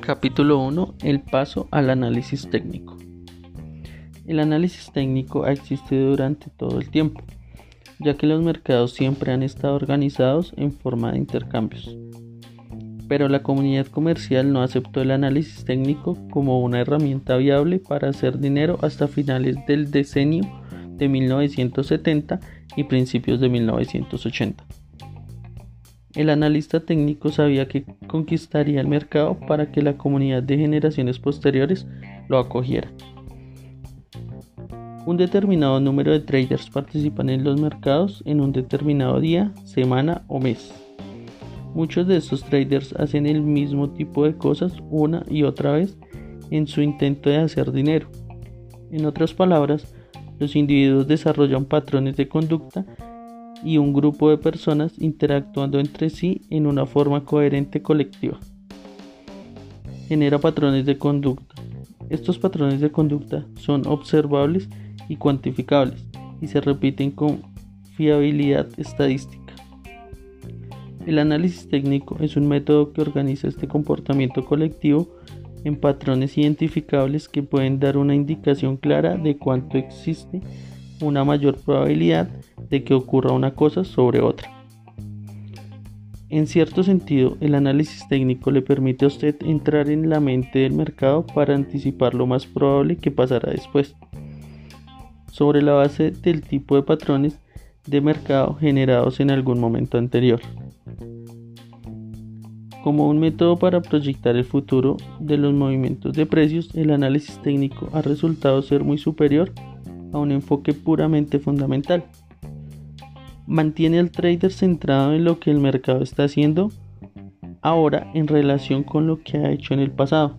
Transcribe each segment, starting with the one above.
Capítulo 1. El paso al análisis técnico. El análisis técnico ha existido durante todo el tiempo, ya que los mercados siempre han estado organizados en forma de intercambios. Pero la comunidad comercial no aceptó el análisis técnico como una herramienta viable para hacer dinero hasta finales del decenio de 1970 y principios de 1980. El analista técnico sabía que conquistaría el mercado para que la comunidad de generaciones posteriores lo acogiera. Un determinado número de traders participan en los mercados en un determinado día, semana o mes. Muchos de estos traders hacen el mismo tipo de cosas una y otra vez en su intento de hacer dinero. En otras palabras, los individuos desarrollan patrones de conducta y un grupo de personas interactuando entre sí en una forma coherente colectiva. Genera patrones de conducta. Estos patrones de conducta son observables y cuantificables y se repiten con fiabilidad estadística. El análisis técnico es un método que organiza este comportamiento colectivo en patrones identificables que pueden dar una indicación clara de cuánto existe una mayor probabilidad de que ocurra una cosa sobre otra. En cierto sentido, el análisis técnico le permite a usted entrar en la mente del mercado para anticipar lo más probable que pasará después, sobre la base del tipo de patrones de mercado generados en algún momento anterior. Como un método para proyectar el futuro de los movimientos de precios, el análisis técnico ha resultado ser muy superior a un enfoque puramente fundamental. Mantiene al trader centrado en lo que el mercado está haciendo ahora en relación con lo que ha hecho en el pasado,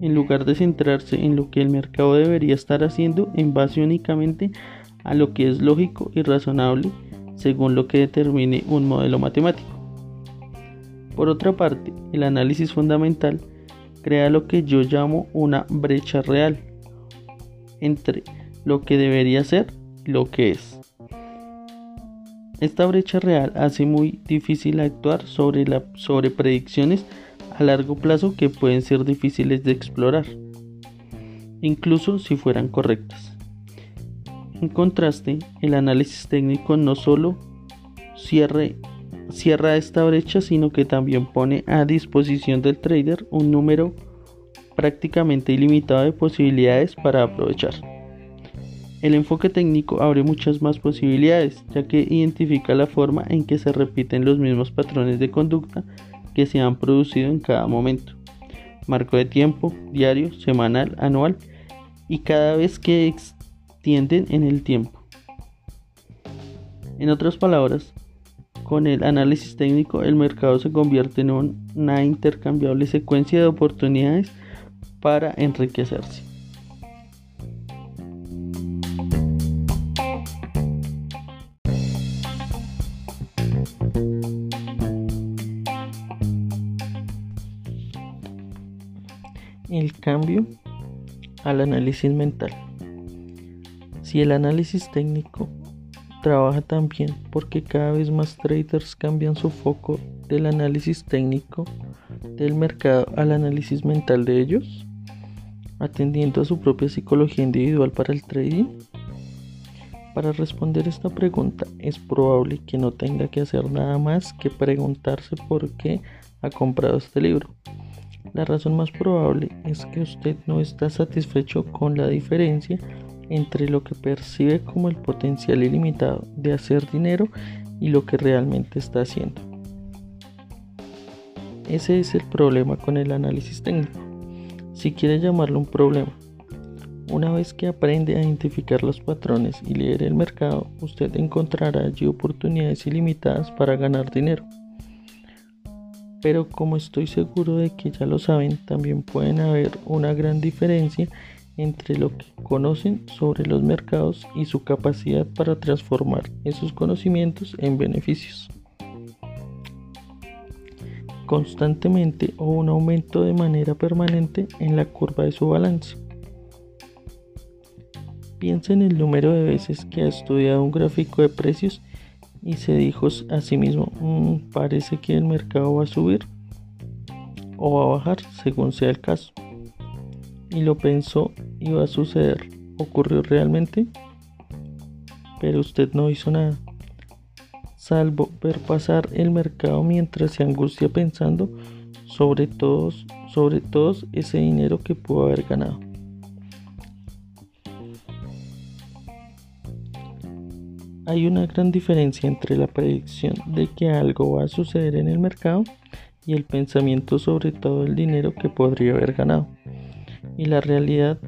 en lugar de centrarse en lo que el mercado debería estar haciendo en base únicamente a lo que es lógico y razonable según lo que determine un modelo matemático. Por otra parte, el análisis fundamental crea lo que yo llamo una brecha real entre lo que debería ser lo que es. Esta brecha real hace muy difícil actuar sobre predicciones a largo plazo que pueden ser difíciles de explorar, incluso si fueran correctas. En contraste, el análisis técnico no solo cierre, cierra esta brecha, sino que también pone a disposición del trader un número prácticamente ilimitado de posibilidades para aprovechar. El enfoque técnico abre muchas más posibilidades, ya que identifica la forma en que se repiten los mismos patrones de conducta que se han producido en cada momento. Marco de tiempo, diario, semanal, anual y cada vez que extienden en el tiempo. En otras palabras, con el análisis técnico el mercado se convierte en una intercambiable secuencia de oportunidades para enriquecerse. el cambio al análisis mental. Si el análisis técnico trabaja también porque cada vez más traders cambian su foco del análisis técnico del mercado al análisis mental de ellos, atendiendo a su propia psicología individual para el trading. Para responder esta pregunta es probable que no tenga que hacer nada más que preguntarse por qué ha comprado este libro la razón más probable es que usted no está satisfecho con la diferencia entre lo que percibe como el potencial ilimitado de hacer dinero y lo que realmente está haciendo. Ese es el problema con el análisis técnico, si quiere llamarlo un problema. Una vez que aprende a identificar los patrones y leer el mercado, usted encontrará allí oportunidades ilimitadas para ganar dinero pero como estoy seguro de que ya lo saben, también pueden haber una gran diferencia entre lo que conocen sobre los mercados y su capacidad para transformar esos conocimientos en beneficios. Constantemente o un aumento de manera permanente en la curva de su balance. Piensa en el número de veces que ha estudiado un gráfico de precios y se dijo a sí mismo, mm, parece que el mercado va a subir o va a bajar según sea el caso. Y lo pensó iba a suceder. ¿Ocurrió realmente? Pero usted no hizo nada, salvo ver pasar el mercado mientras se angustia pensando sobre todos, sobre todos ese dinero que pudo haber ganado. Hay una gran diferencia entre la predicción de que algo va a suceder en el mercado y el pensamiento sobre todo el dinero que podría haber ganado y la realidad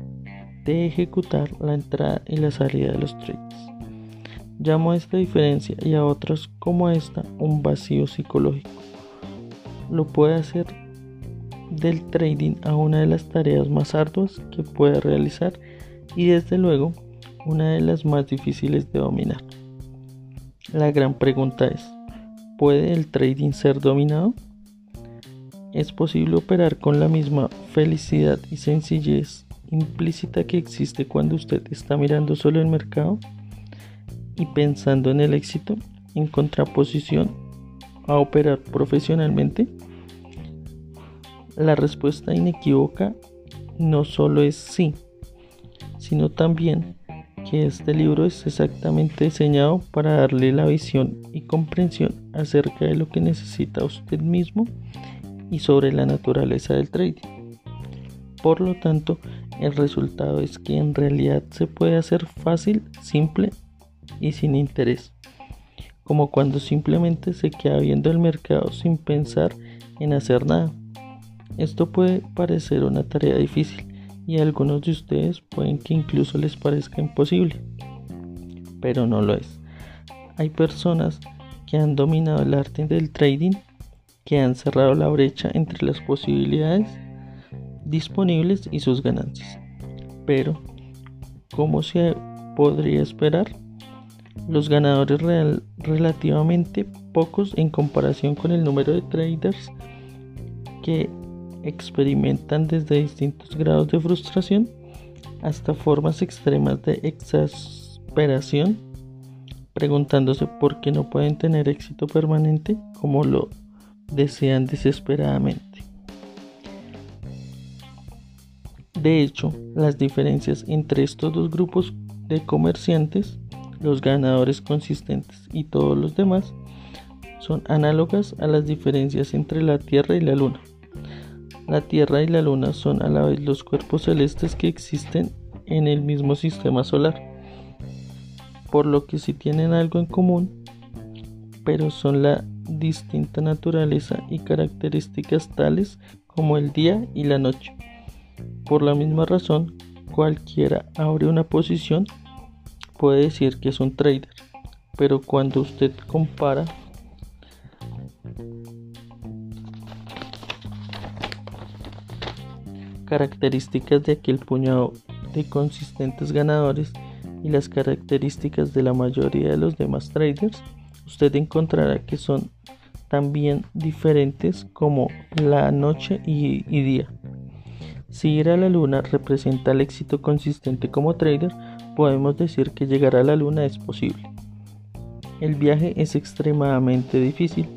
de ejecutar la entrada y la salida de los trades. Llamo a esta diferencia y a otras como esta un vacío psicológico. Lo puede hacer del trading a una de las tareas más arduas que puede realizar y desde luego una de las más difíciles de dominar. La gran pregunta es, ¿puede el trading ser dominado? ¿Es posible operar con la misma felicidad y sencillez implícita que existe cuando usted está mirando solo el mercado y pensando en el éxito en contraposición a operar profesionalmente? La respuesta inequívoca no solo es sí, sino también que este libro es exactamente diseñado para darle la visión y comprensión acerca de lo que necesita usted mismo y sobre la naturaleza del trading. Por lo tanto, el resultado es que en realidad se puede hacer fácil, simple y sin interés, como cuando simplemente se queda viendo el mercado sin pensar en hacer nada. Esto puede parecer una tarea difícil, y a algunos de ustedes pueden que incluso les parezca imposible, pero no lo es. Hay personas que han dominado el arte del trading, que han cerrado la brecha entre las posibilidades disponibles y sus ganancias. Pero, como se podría esperar, los ganadores relativamente pocos en comparación con el número de traders que experimentan desde distintos grados de frustración hasta formas extremas de exasperación, preguntándose por qué no pueden tener éxito permanente como lo desean desesperadamente. De hecho, las diferencias entre estos dos grupos de comerciantes, los ganadores consistentes y todos los demás, son análogas a las diferencias entre la Tierra y la Luna. La Tierra y la Luna son a la vez los cuerpos celestes que existen en el mismo sistema solar, por lo que sí tienen algo en común, pero son la distinta naturaleza y características tales como el día y la noche. Por la misma razón, cualquiera abre una posición puede decir que es un trader, pero cuando usted compara características de aquel puñado de consistentes ganadores y las características de la mayoría de los demás traders, usted encontrará que son también diferentes como la noche y, día. Si ir a la luna representa el éxito consistente como trader, podemos decir que llegar a la luna es posible. El viaje es extremadamente difícil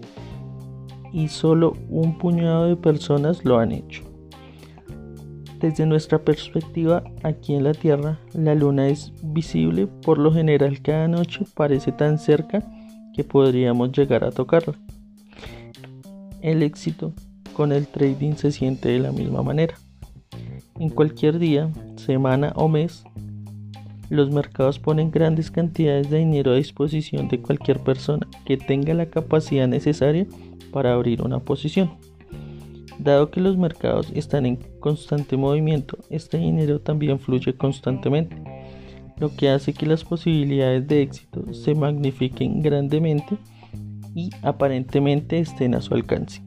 y solo un puñado de personas lo han hecho. Desde nuestra perspectiva, aquí en la Tierra, la Luna es visible, por lo general cada noche parece tan cerca que podríamos llegar a tocarla. El éxito con el trading se siente de la misma manera. En cualquier día, semana o mes, los mercados ponen grandes cantidades de dinero a disposición de cualquier persona que tenga la capacidad necesaria para abrir una posición. Dado que los mercados están en constante movimiento, este dinero también fluye constantemente, lo que hace que las posibilidades de éxito se magnifiquen grandemente y aparentemente estén a su alcance.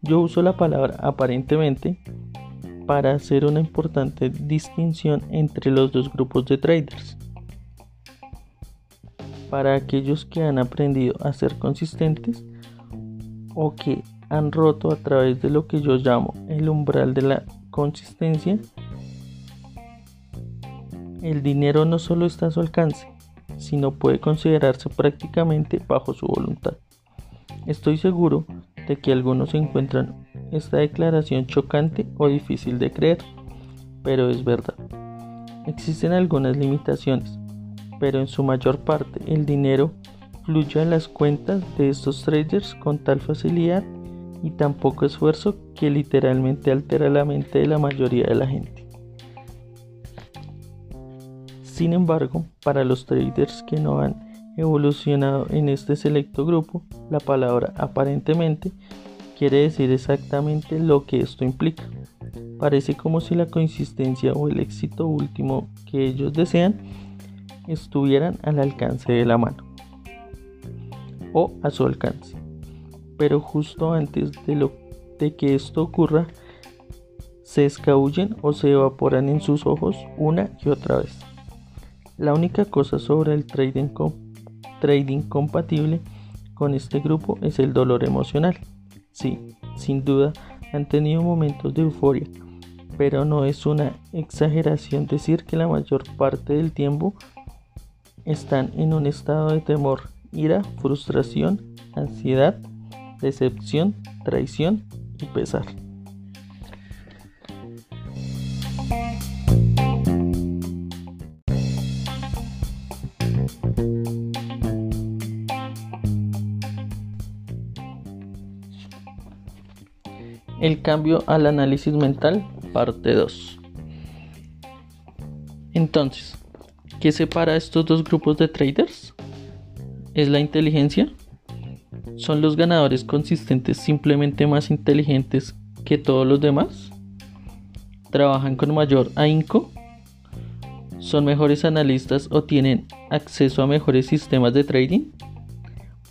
Yo uso la palabra aparentemente para hacer una importante distinción entre los dos grupos de traders. Para aquellos que han aprendido a ser consistentes o que han roto a través de lo que yo llamo el umbral de la consistencia, el dinero no solo está a su alcance, sino puede considerarse prácticamente bajo su voluntad. Estoy seguro de que algunos encuentran esta declaración chocante o difícil de creer, pero es verdad. Existen algunas limitaciones, pero en su mayor parte el dinero fluye a las cuentas de estos traders con tal facilidad y tan poco esfuerzo que literalmente altera la mente de la mayoría de la gente. Sin embargo, para los traders que no han evolucionado en este selecto grupo, la palabra aparentemente quiere decir exactamente lo que esto implica. Parece como si la consistencia o el éxito último que ellos desean estuvieran al alcance de la mano o a su alcance. Pero justo antes de, lo, de que esto ocurra, se escabullen o se evaporan en sus ojos una y otra vez. La única cosa sobre el trading, compatible con este grupo es el dolor emocional. Sí, sin duda han tenido momentos de euforia, pero no es una exageración decir que la mayor parte del tiempo están en un estado de temor, ira, frustración, ansiedad, decepción, traición y pesar. El cambio al análisis mental, parte 2. Entonces, ¿qué separa estos dos grupos de traders? ¿Es la inteligencia? ¿Son los ganadores consistentes simplemente más inteligentes que todos los demás? ¿Trabajan con mayor ahínco? ¿Son mejores analistas o tienen acceso a mejores sistemas de trading?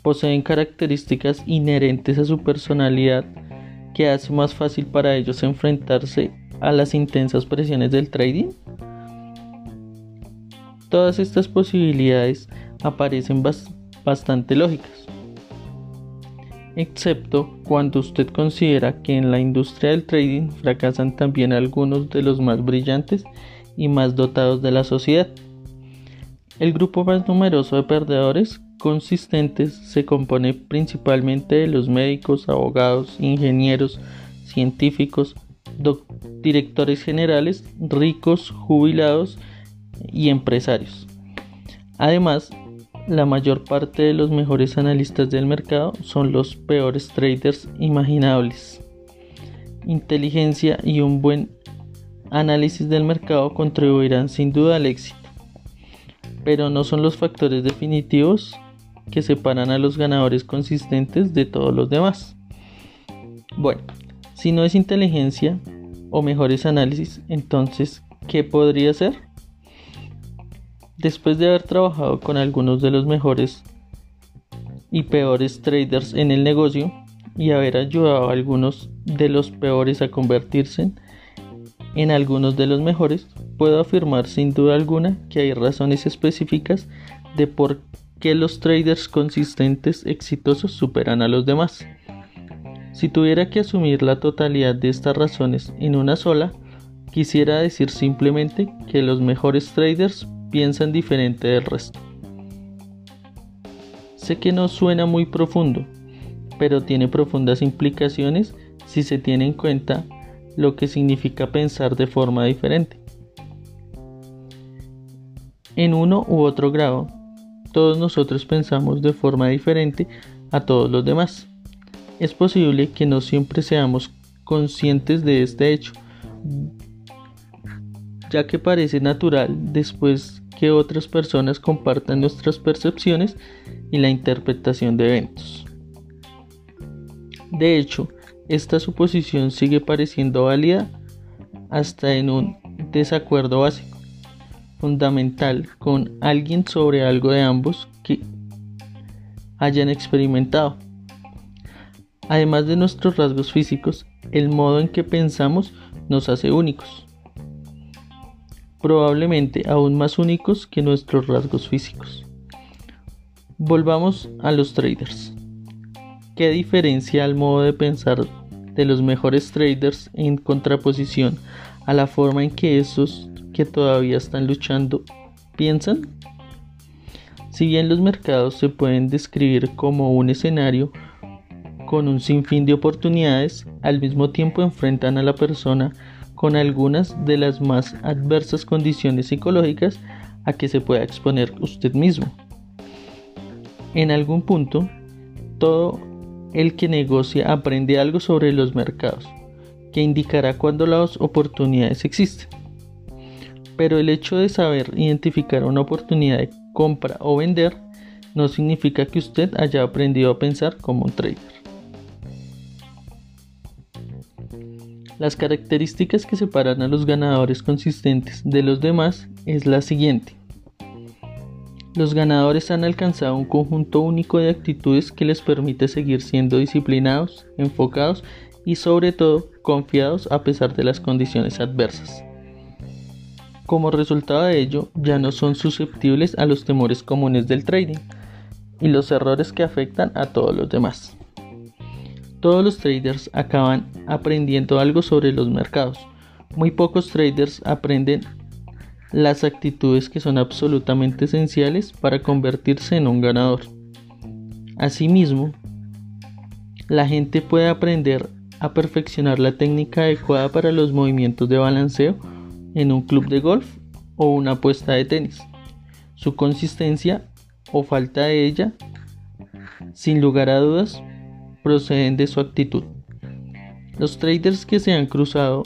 ¿Poseen características inherentes a su personalidad que hace más fácil para ellos enfrentarse a las intensas presiones del trading? Todas estas posibilidades aparecen bastante lógicas, excepto cuando usted considera que en la industria del trading fracasan también algunos de los más brillantes y más dotados de la sociedad. El grupo más numeroso de perdedores consistentes se compone principalmente de los médicos, abogados, ingenieros, científicos, directores generales, ricos, jubilados y empresarios. Además, la mayor parte de los mejores analistas del mercado son los peores traders imaginables. Inteligencia y un buen análisis del mercado contribuirán sin duda al éxito, pero no son los factores definitivos que separan a los ganadores consistentes de todos los demás. Bueno, si no es inteligencia o mejores análisis, entonces, ¿qué podría ser? Después de haber trabajado con algunos de los mejores y peores traders en el negocio y haber ayudado a algunos de los peores a convertirse en algunos de los mejores, puedo afirmar sin duda alguna que hay razones específicas de por que los traders consistentes exitosos superan a los demás. Si tuviera que asumir la totalidad de estas razones en una sola, quisiera decir simplemente que los mejores traders piensan diferente del resto. Sé que no suena muy profundo, pero tiene profundas implicaciones si se tiene en cuenta lo que significa pensar de forma diferente. En uno u otro grado, todos nosotros pensamos de forma diferente a todos los demás. Es posible que no siempre seamos conscientes de este hecho, ya que parece natural después que otras personas compartan nuestras percepciones y la interpretación de eventos. De hecho, esta suposición sigue pareciendo válida hasta en un desacuerdo básico fundamental con alguien sobre algo de ambos que hayan experimentado. Además de nuestros rasgos físicos, el modo en que pensamos nos hace únicos. Probablemente aún más únicos que nuestros rasgos físicos. Volvamos a los traders. ¿Qué diferencia el modo de pensar de los mejores traders en contraposición a la forma en que esos que todavía están luchando piensan? Si bien los mercados se pueden describir como un escenario con un sinfín de oportunidades, al mismo tiempo enfrentan a la persona con algunas de las más adversas condiciones psicológicas a que se pueda exponer usted mismo. En algún punto, todo el que negocia aprende algo sobre los mercados, que indicará cuando las oportunidades existen. Pero el hecho de saber identificar una oportunidad de compra o vender no significa que usted haya aprendido a pensar como un trader. Las características que separan a los ganadores consistentes de los demás es la siguiente. Los ganadores han alcanzado un conjunto único de actitudes que les permite seguir siendo disciplinados, enfocados y sobre todo confiados a pesar de las condiciones adversas. Como resultado de ello, ya no son susceptibles a los temores comunes del trading y los errores que afectan a todos los demás. Todos los traders acaban aprendiendo algo sobre los mercados. Muy pocos traders aprenden las actitudes que son absolutamente esenciales para convertirse en un ganador. Asimismo, la gente puede aprender a perfeccionar la técnica adecuada para los movimientos de balanceo en un club de golf o una apuesta de tenis. Su consistencia o falta de ella, sin lugar a dudas, proceden de su actitud. Los traders que se han cruzado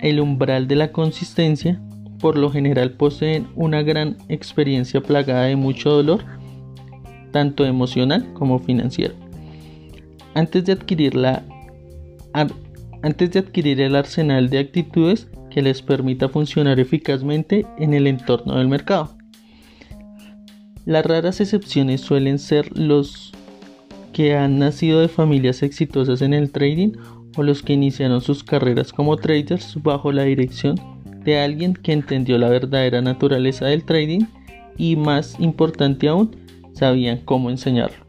el umbral de la consistencia por lo general poseen una gran experiencia plagada de mucho dolor, tanto emocional como financiero. Antes de adquirir antes de adquirir el arsenal de actitudes que les permita funcionar eficazmente en el entorno del mercado. Las raras excepciones suelen ser los que han nacido de familias exitosas en el trading o los que iniciaron sus carreras como traders bajo la dirección de alguien que entendió la verdadera naturaleza del trading y más importante aún, sabían cómo enseñarlo.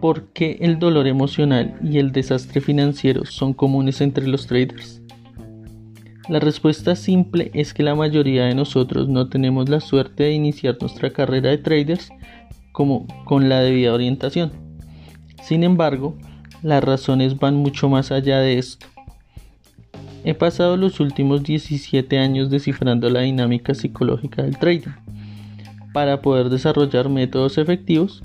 ¿Por qué el dolor emocional y el desastre financiero son comunes entre los traders? La respuesta simple es que la mayoría de nosotros no tenemos la suerte de iniciar nuestra carrera de traders como con la debida orientación. Sin embargo, las razones van mucho más allá de esto. He pasado los últimos 17 años descifrando la dinámica psicológica del trading para poder desarrollar métodos efectivos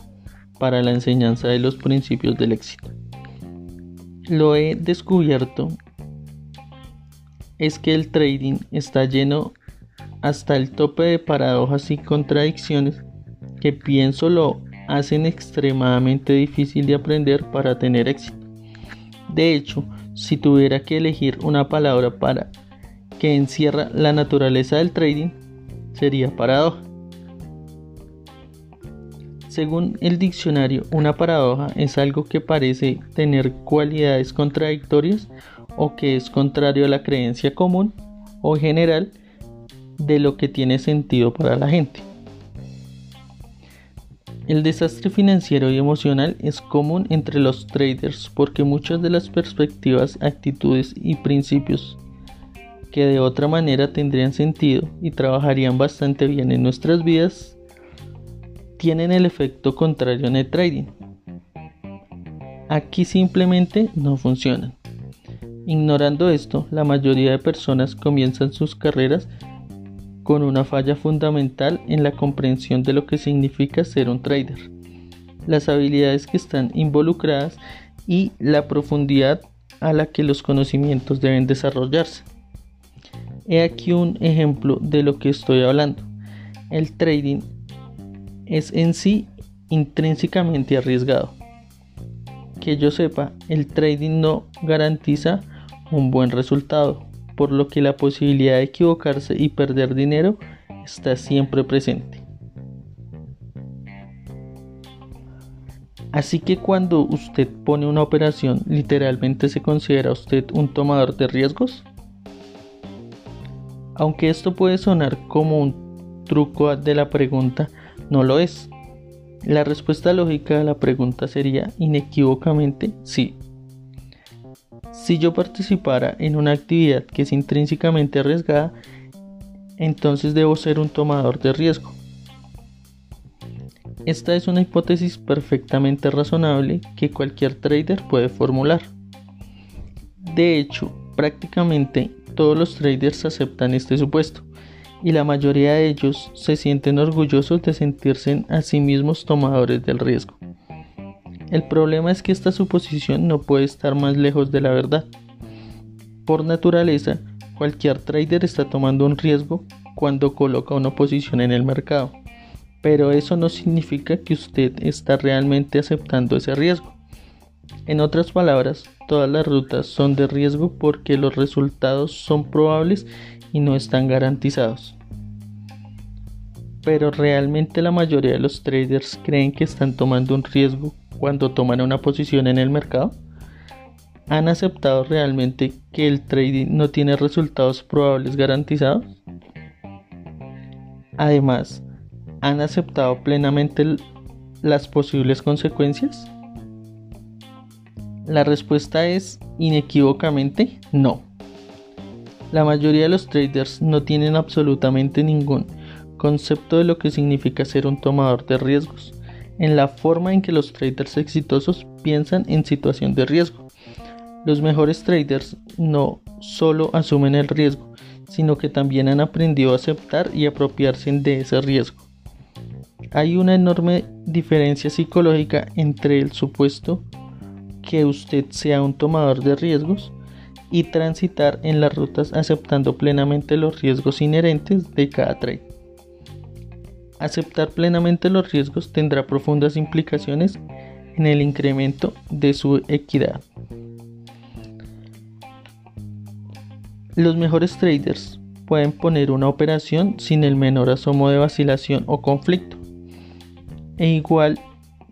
para la enseñanza de los principios del éxito. Lo he descubierto es que el trading está lleno hasta el tope de paradojas y contradicciones que pienso lo hacen extremadamente difícil de aprender para tener éxito. De hecho, si tuviera que elegir una palabra para que encierra la naturaleza del trading, sería paradoja. Según el diccionario, una paradoja es algo que parece tener cualidades contradictorias o que es contrario a la creencia común o general de lo que tiene sentido para la gente. El desastre financiero y emocional es común entre los traders porque muchas de las perspectivas, actitudes y principios que de otra manera tendrían sentido y trabajarían bastante bien en nuestras vidas tienen el efecto contrario en el trading. Aquí simplemente no funcionan. Ignorando esto, la mayoría de personas comienzan sus carreras con una falla fundamental en la comprensión de lo que significa ser un trader, las habilidades que están involucradas y la profundidad a la que los conocimientos deben desarrollarse. He aquí un ejemplo de lo que estoy hablando. El trading es en sí intrínsecamente arriesgado. Que yo sepa, el trading no garantiza un buen resultado, por lo que la posibilidad de equivocarse y perder dinero está siempre presente. Así que cuando usted pone una operación, literalmente se considera usted un tomador de riesgos. Aunque esto puede sonar como un truco de la pregunta, no lo es. La respuesta lógica a la pregunta sería inequívocamente sí. Si yo participara en una actividad que es intrínsecamente arriesgada, entonces debo ser un tomador de riesgo. Esta es una hipótesis perfectamente razonable que cualquier trader puede formular. De hecho, prácticamente todos los traders aceptan este supuesto y la mayoría de ellos se sienten orgullosos de sentirse a sí mismos tomadores del riesgo. El problema es que esta suposición no puede estar más lejos de la verdad. Por naturaleza, cualquier trader está tomando un riesgo cuando coloca una posición en el mercado, pero eso no significa que usted está realmente aceptando ese riesgo. En otras palabras, todas las rutas son de riesgo porque los resultados son probables y no están garantizados. Pero realmente la mayoría de los traders creen que están tomando un riesgo cuando toman una posición en el mercado? ¿Han aceptado realmente que el trading no tiene resultados probables garantizados? Además, ¿han aceptado plenamente las posibles consecuencias? La respuesta es inequívocamente no. La mayoría de los traders no tienen absolutamente ningún concepto de lo que significa ser un tomador de riesgos en la forma en que los traders exitosos piensan en situación de riesgo. Los mejores traders no solo asumen el riesgo, sino que también han aprendido a aceptar y apropiarse de ese riesgo. Hay una enorme diferencia psicológica entre el supuesto que usted sea un tomador de riesgos y transitar en las rutas aceptando plenamente los riesgos inherentes de cada trade. Aceptar plenamente los riesgos tendrá profundas implicaciones en el incremento de su equidad. Los mejores traders pueden poner una operación sin el menor asomo de vacilación o conflicto, e igual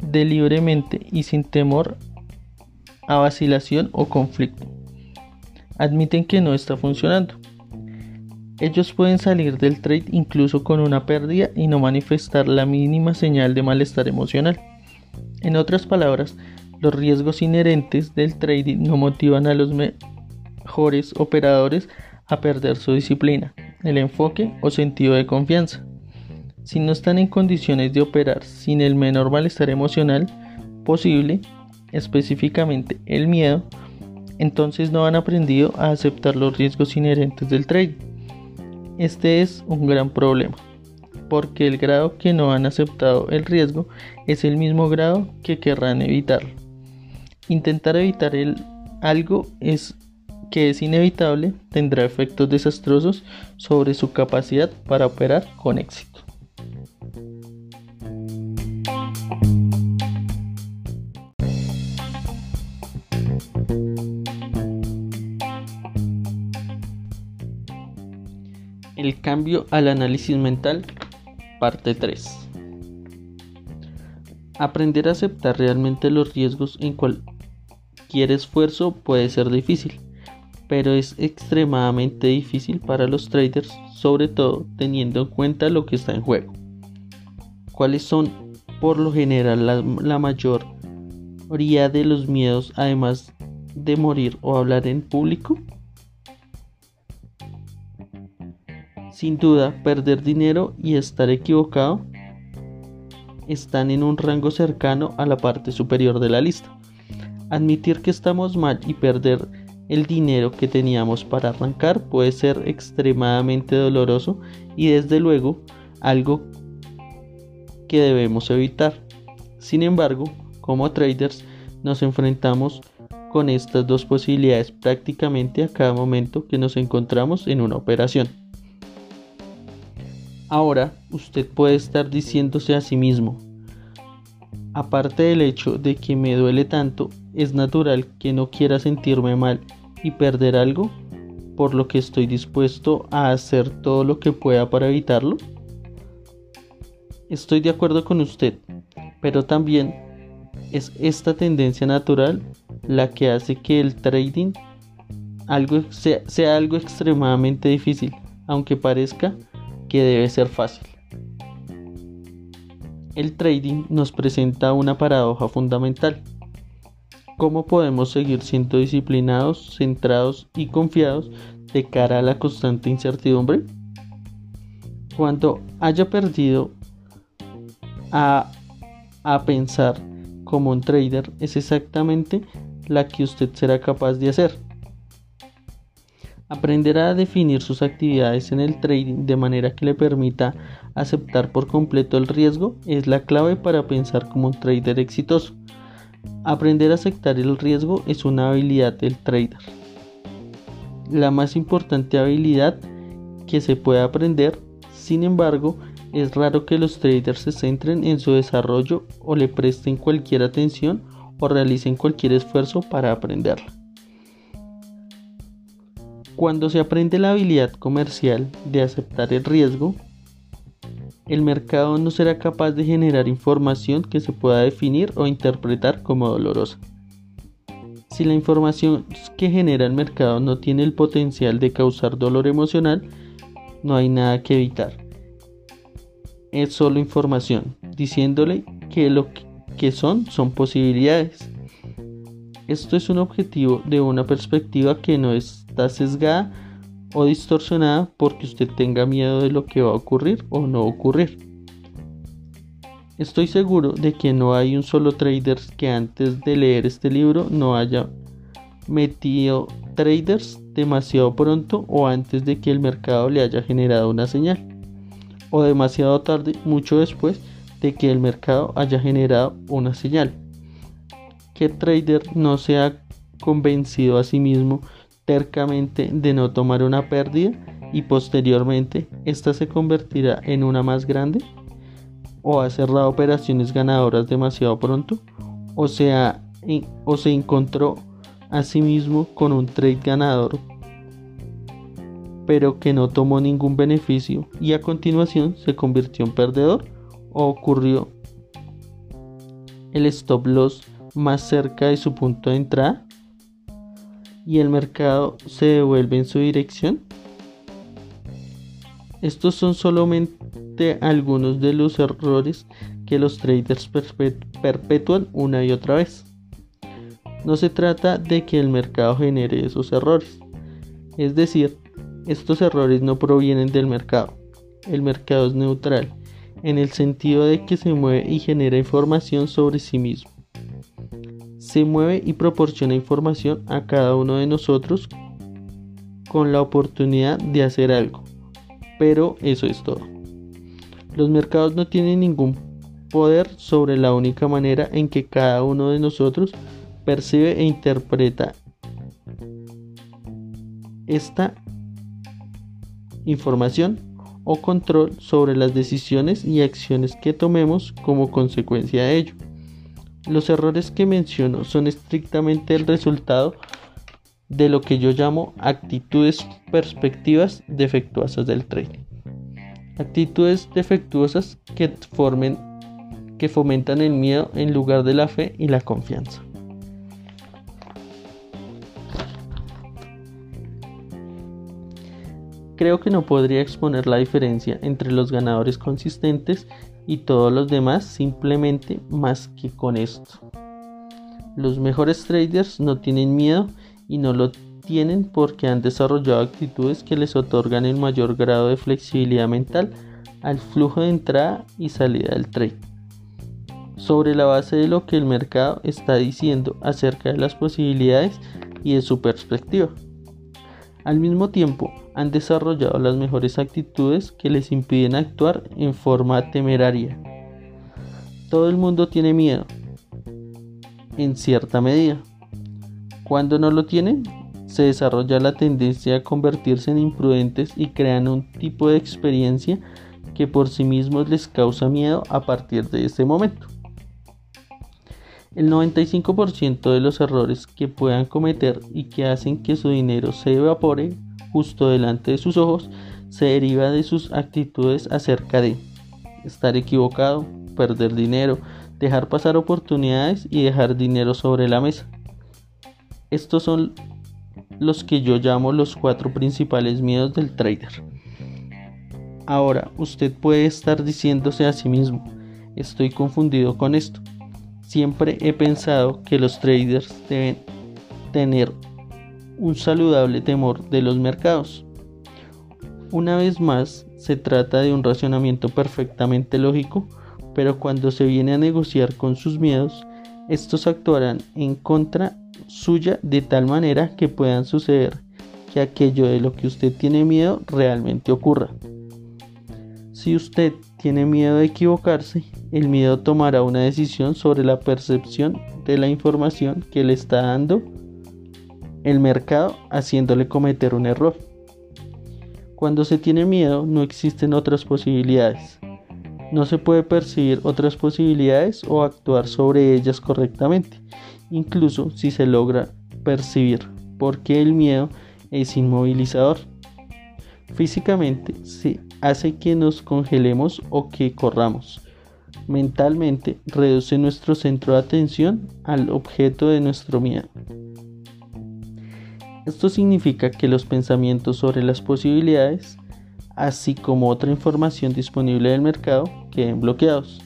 de libremente y sin temor a vacilación o conflicto. Admiten que no está funcionando ellos pueden salir del trade incluso con una pérdida y no manifestar la mínima señal de malestar emocional. En otras palabras, los riesgos inherentes del trading no motivan a los mejores operadores a perder su disciplina, el enfoque o sentido de confianza. Si no están en condiciones de operar sin el menor malestar emocional posible, específicamente el miedo, entonces no han aprendido a aceptar los riesgos inherentes del trading. Este es un gran problema, porque el grado que no han aceptado el riesgo es el mismo grado que querrán evitarlo. Intentar evitar algo es que es inevitable tendrá efectos desastrosos sobre su capacidad para operar con éxito. El cambio al análisis mental, parte 3. Aprender a aceptar realmente los riesgos en cualquier esfuerzo puede ser difícil, pero es extremadamente difícil para los traders, sobre todo teniendo en cuenta lo que está en juego. ¿Cuáles son por lo general la, la mayoría de los miedos además de morir o hablar en público? Sin duda, perder dinero y estar equivocado están en un rango cercano a la parte superior de la lista. Admitir que estamos mal y perder el dinero que teníamos para arrancar puede ser extremadamente doloroso y desde luego algo que debemos evitar. Sin embargo, como traders nos enfrentamos con estas dos posibilidades prácticamente a cada momento que nos encontramos en una operación. Ahora usted puede estar diciéndose a sí mismo, aparte del hecho de que me duele tanto, es natural que no quiera sentirme mal y perder algo, por lo que estoy dispuesto a hacer todo lo que pueda para evitarlo. Estoy de acuerdo con usted, pero también es esta tendencia natural la que hace que el trading sea algo extremadamente difícil, aunque parezca que debe ser fácil. El trading nos presenta una paradoja fundamental. ¿Cómo podemos seguir siendo disciplinados, centrados y confiados de cara a la constante incertidumbre? Cuando haya perdido a, a pensar como un trader es exactamente la que usted será capaz de hacer. Aprenderá a definir sus actividades en el trading de manera que le permita aceptar por completo el riesgo es la clave para pensar como un trader exitoso. Aprender a aceptar el riesgo es una habilidad del trader. La más importante habilidad que se puede aprender, sin embargo, es raro que los traders se centren en su desarrollo o le presten cualquier atención o realicen cualquier esfuerzo para aprenderla. Cuando se aprende la habilidad comercial de aceptar el riesgo, el mercado no será capaz de generar información que se pueda definir o interpretar como dolorosa. Si la información que genera el mercado no tiene el potencial de causar dolor emocional, no hay nada que evitar. Es solo información, diciéndole que lo que son son posibilidades. Esto es un objetivo de una perspectiva que no sesgada o distorsionada porque usted tenga miedo de lo que va a ocurrir o no ocurrir. Estoy seguro de que no hay un solo trader que antes de leer este libro no haya metido traders demasiado pronto o antes de que el mercado le haya generado una señal o demasiado tarde, mucho después de que el mercado haya generado una señal que trader no se ha convencido a sí mismo de no tomar una pérdida y posteriormente esta se convertirá en una más grande? ¿O ha cerrado operaciones ganadoras demasiado pronto? ¿O se, o se encontró a sí mismo con un trade ganador pero que no tomó ningún beneficio y a continuación se convirtió en perdedor? ¿O ocurrió el stop loss más cerca de su punto de entrada y el mercado se devuelve en su dirección? Estos son solamente algunos de los errores que los traders perpetúan una y otra vez. No se trata de que el mercado genere esos errores. Es decir, estos errores no provienen del mercado. El mercado es neutral, en el sentido de que se mueve y genera información sobre sí mismo se mueve y proporciona información a cada uno de nosotros con la oportunidad de hacer algo. Pero eso es todo. Los mercados no tienen ningún poder sobre la única manera en que cada uno de nosotros percibe e interpreta esta información o control sobre las decisiones y acciones que tomemos como consecuencia de ello. Los errores que menciono son estrictamente el resultado de lo que yo llamo actitudes perspectivas defectuosas del trading. Actitudes defectuosas que, formen, que fomentan el miedo en lugar de la fe y la confianza. Creo que no podría exponer la diferencia entre los ganadores consistentes y todos los demás simplemente más que con esto. Los mejores traders no tienen miedo y no lo tienen porque han desarrollado actitudes que les otorgan el mayor grado de flexibilidad mental al flujo de entrada y salida del trade. Sobre la base de lo que el mercado está diciendo acerca de las posibilidades y de su perspectiva. Al mismo tiempo, han desarrollado las mejores actitudes que les impiden actuar en forma temeraria. Todo el mundo tiene miedo, en cierta medida. Cuando no lo tienen, se desarrolla la tendencia a convertirse en imprudentes y crean un tipo de experiencia que por sí mismos les causa miedo a partir de ese momento. El 95% de los errores que puedan cometer y que hacen que su dinero se evapore justo delante de sus ojos se deriva de sus actitudes acerca de estar equivocado, perder dinero, dejar pasar oportunidades y dejar dinero sobre la mesa. Estos son los que yo llamo los cuatro principales miedos del trader. Ahora, usted puede estar diciéndose a sí mismo, estoy confundido con esto. Siempre he pensado que los traders deben tener un saludable temor de los mercados. Una vez más, se trata de un racionamiento perfectamente lógico, pero cuando se viene a negociar con sus miedos, estos actuarán en contra suya de tal manera que puedan suceder que aquello de lo que usted tiene miedo realmente ocurra. Si usted tiene miedo de equivocarse, el miedo tomará una decisión sobre la percepción de la información que le está dando el mercado haciéndole cometer un error. Cuando se tiene miedo no existen otras posibilidades. No se puede percibir otras posibilidades o actuar sobre ellas correctamente, incluso si se logra percibir, porque el miedo es inmovilizador. Físicamente se hace que nos congelemos o que corramos. Mentalmente reduce nuestro centro de atención al objeto de nuestro miedo. Esto significa que los pensamientos sobre las posibilidades, así como otra información disponible del mercado, queden bloqueados.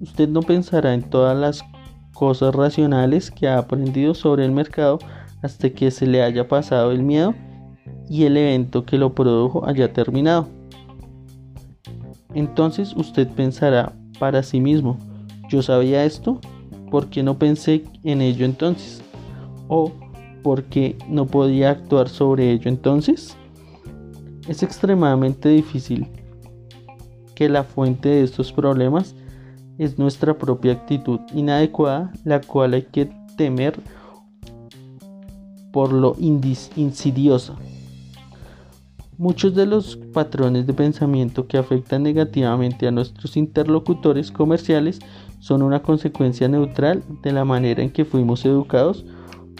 Usted no pensará en todas las cosas racionales que ha aprendido sobre el mercado hasta que se le haya pasado el miedo y el evento que lo produjo haya terminado. Entonces usted pensará para sí mismo, yo sabía esto, ¿por qué no pensé en ello entonces? ¿O por qué no podía actuar sobre ello entonces? Es extremadamente difícil que la fuente de estos problemas es nuestra propia actitud inadecuada, la cual hay que temer por lo insidiosa. Muchos de los patrones de pensamiento que afectan negativamente a nuestros interlocutores comerciales son una consecuencia neutral de la manera en que fuimos educados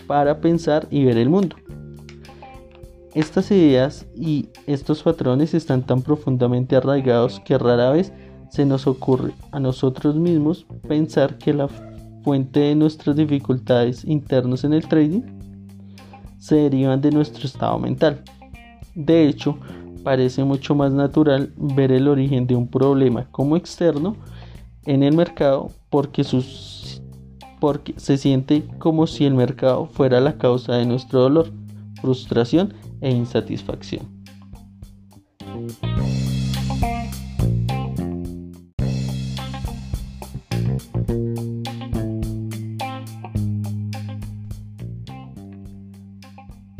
para pensar y ver el mundo. Estas ideas y estos patrones están tan profundamente arraigados que rara vez se nos ocurre a nosotros mismos pensar que la fuente de nuestras dificultades internas en el trading se derivan de nuestro estado mental. De hecho, parece mucho más natural ver el origen de un problema como externo en el mercado porque, porque se siente como si el mercado fuera la causa de nuestro dolor, frustración e insatisfacción.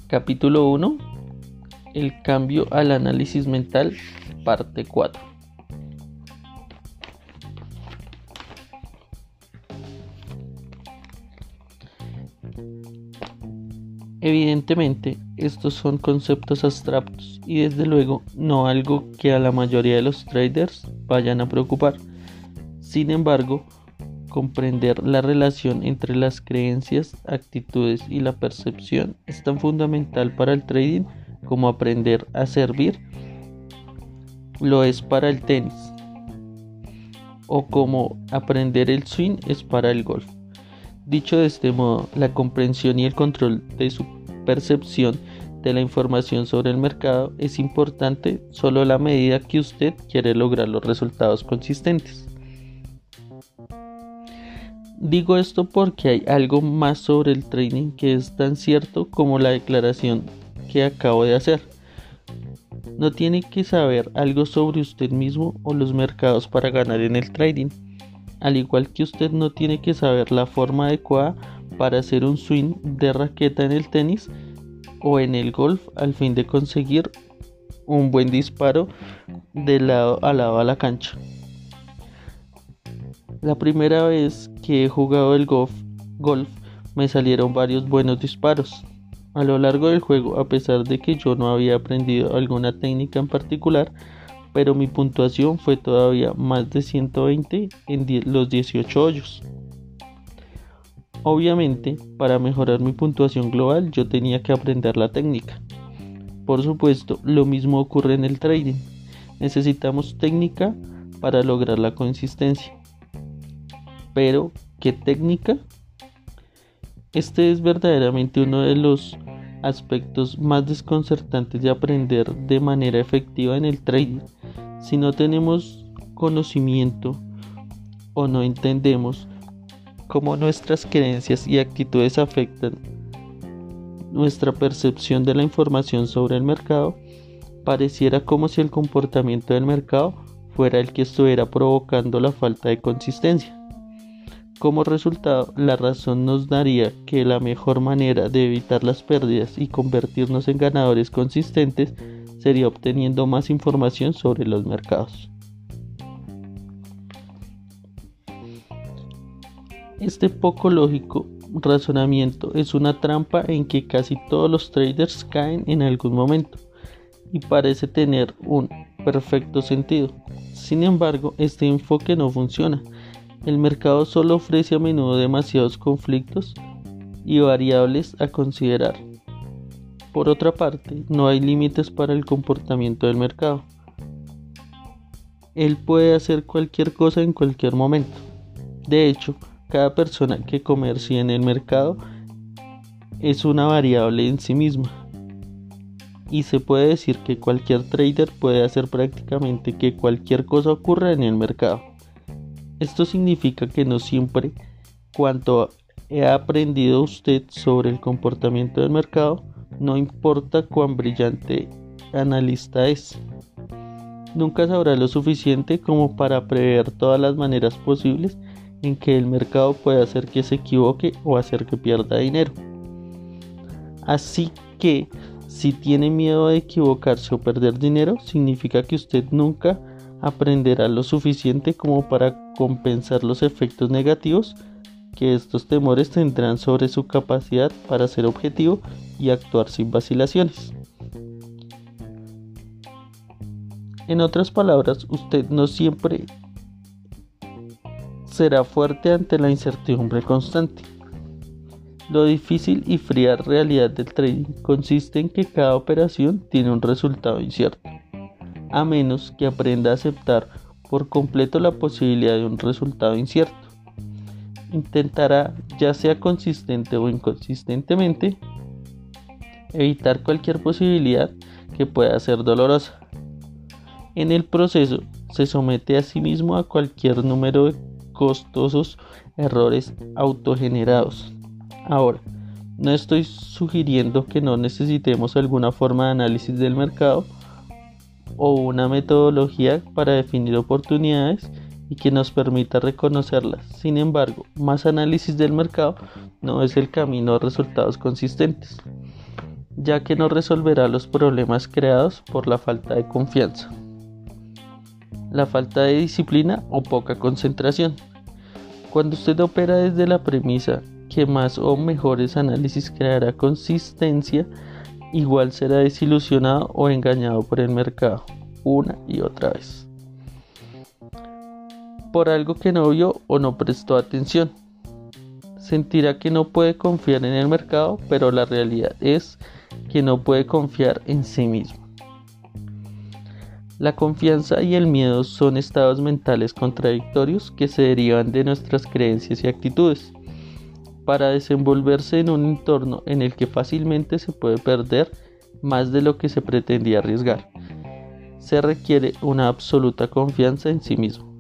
Capítulo 1 El cambio al análisis mental, parte 4. Evidentemente, estos son conceptos abstractos y desde luego no algo que a la mayoría de los traders vayan a preocupar. Sin embargo, Comprender la relación entre las creencias, actitudes y la percepción es tan fundamental para el trading como aprender a servir lo es para el tenis o como aprender el swing es para el golf. Dicho de este modo, la comprensión y el control de su percepción de la información sobre el mercado es importante solo a la medida que usted quiere lograr los resultados consistentes. Digo esto porque hay algo más sobre el trading que es tan cierto como la declaración que acabo de hacer. No tiene que saber algo sobre usted mismo o los mercados para ganar en el trading, al igual que usted no tiene que saber la forma adecuada para hacer un swing de raqueta en el tenis o en el golf al fin de conseguir un buen disparo de lado a lado a la cancha. La primera vez que he jugado el golf, golf me salieron varios buenos disparos. A lo largo del juego, a pesar de que yo no había aprendido alguna técnica en particular, pero mi puntuación fue todavía más de 120 en los 18 hoyos. Obviamente, para mejorar mi puntuación global yo tenía que aprender la técnica. Por supuesto, lo mismo ocurre en el trading. Necesitamos técnica para lograr la consistencia. Pero, ¿qué técnica? Este es verdaderamente uno de los aspectos más desconcertantes de aprender de manera efectiva en el trading. Si no tenemos conocimiento o no entendemos cómo nuestras creencias y actitudes afectan nuestra percepción de la información sobre el mercado, Pareciera como si el comportamiento del mercado fuera el que estuviera provocando la falta de consistencia. Como resultado, la razón nos daría que la mejor manera de evitar las pérdidas y convertirnos en ganadores consistentes sería obteniendo más información sobre los mercados. Este poco lógico razonamiento es una trampa en que casi todos los traders caen en algún momento y parece tener un perfecto sentido. Sin embargo, este enfoque no funciona el mercado solo ofrece a menudo demasiados conflictos y variables a considerar. Por otra parte, no hay límites para el comportamiento del mercado. Él puede hacer cualquier cosa en cualquier momento. De hecho, cada persona que comercia en el mercado es una variable en sí misma. Y se puede decir que cualquier trader puede hacer prácticamente que cualquier cosa ocurra en el mercado. Esto significa que no siempre cuanto ha aprendido usted sobre el comportamiento del mercado, no importa cuán brillante analista es. Nunca sabrá lo suficiente como para prever todas las maneras posibles en que el mercado puede hacer que se equivoque o hacer que pierda dinero. Así que si tiene miedo de equivocarse o perder dinero, significa que usted nunca aprenderá lo suficiente como para compensar los efectos negativos que estos temores tendrán sobre su capacidad para ser objetivo y actuar sin vacilaciones. En otras palabras, usted no siempre será fuerte ante la incertidumbre constante. Lo difícil y fría realidad del trading consiste en que cada operación tiene un resultado incierto a menos que aprenda a aceptar por completo la posibilidad de un resultado incierto. Intentará, ya sea consistente o inconsistentemente, evitar cualquier posibilidad que pueda ser dolorosa. En el proceso, se somete a sí mismo a cualquier número de costosos errores autogenerados. Ahora, no estoy sugiriendo que no necesitemos alguna forma de análisis del mercado o una metodología para definir oportunidades y que nos permita reconocerlas. Sin embargo, más análisis del mercado no es el camino a resultados consistentes, ya que no resolverá los problemas creados por la falta de confianza, la falta de disciplina o poca concentración. Cuando usted opera desde la premisa que más o mejores análisis creará consistencia, igual será desilusionado o engañado por el mercado una y otra vez. Por algo que no vio o no prestó atención. Sentirá que no puede confiar en el mercado, pero la realidad es que no puede confiar en sí mismo. La confianza y el miedo son estados mentales contradictorios que se derivan de nuestras creencias y actitudes para desenvolverse en un entorno en el que fácilmente se puede perder más de lo que se pretendía arriesgar. Se requiere una absoluta confianza en sí mismo.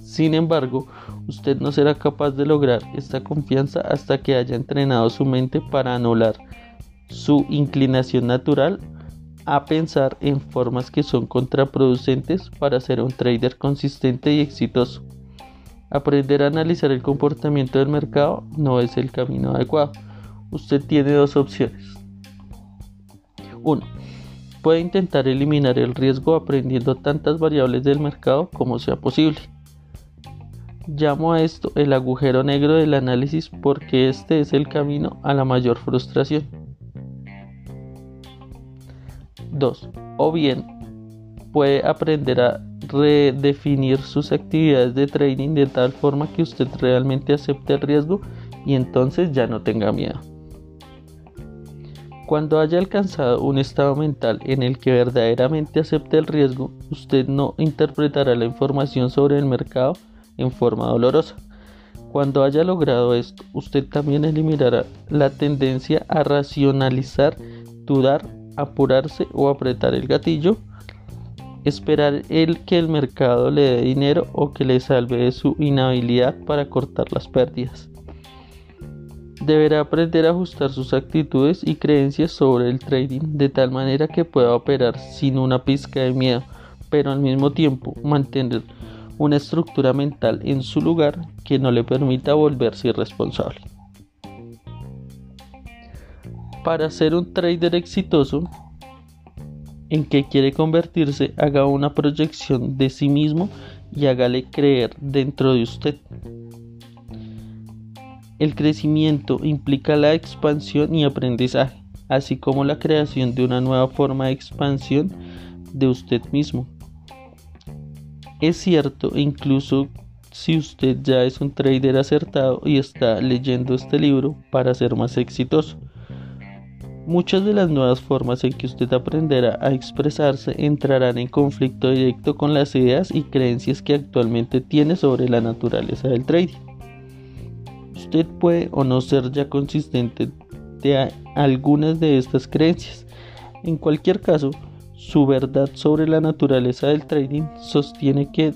Sin embargo, usted no será capaz de lograr esta confianza hasta que haya entrenado su mente para anular su inclinación natural a pensar en formas que son contraproducentes para ser un trader consistente y exitoso. Aprender a analizar el comportamiento del mercado no es el camino adecuado. Usted tiene dos opciones. 1. Puede intentar eliminar el riesgo aprendiendo tantas variables del mercado como sea posible. Llamo a esto el agujero negro del análisis porque este es el camino a la mayor frustración. 2. O bien puede aprender a redefinir sus actividades de trading de tal forma que usted realmente acepte el riesgo y entonces ya no tenga miedo. Cuando haya alcanzado un estado mental en el que verdaderamente acepte el riesgo, usted no interpretará la información sobre el mercado en forma dolorosa. Cuando haya logrado esto, usted también eliminará la tendencia a racionalizar, dudar, apurarse o apretar el gatillo esperar el que el mercado le dé dinero o que le salve de su inhabilidad para cortar las pérdidas. Deberá aprender a ajustar sus actitudes y creencias sobre el trading de tal manera que pueda operar sin una pizca de miedo, pero al mismo tiempo mantener una estructura mental en su lugar que no le permita volverse irresponsable. Para ser un trader exitoso, en que quiere convertirse, haga una proyección de sí mismo y hágale creer dentro de usted. El crecimiento implica la expansión y aprendizaje, así como la creación de una nueva forma de expansión de usted mismo. Es cierto, incluso si usted ya es un trader acertado y está leyendo este libro para ser más exitoso. Muchas de las nuevas formas en que usted aprenderá a expresarse entrarán en conflicto directo con las ideas y creencias que actualmente tiene sobre la naturaleza del trading. Usted puede o no ser ya consistente de algunas de estas creencias. En cualquier caso, su verdad sobre la naturaleza del trading sostiene que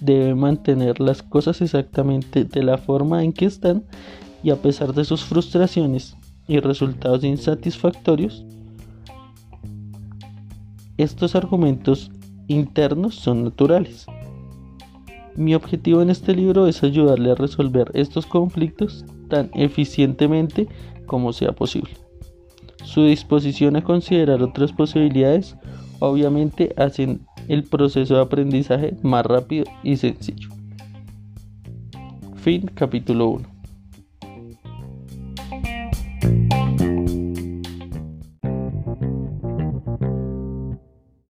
debe mantener las cosas exactamente de la forma en que están y a pesar de sus frustraciones y resultados insatisfactorios, estos argumentos internos son naturales. Mi objetivo en este libro es ayudarle a resolver estos conflictos tan eficientemente como sea posible. Su disposición a considerar otras posibilidades obviamente hacen el proceso de aprendizaje más rápido y sencillo. Fin capítulo 1.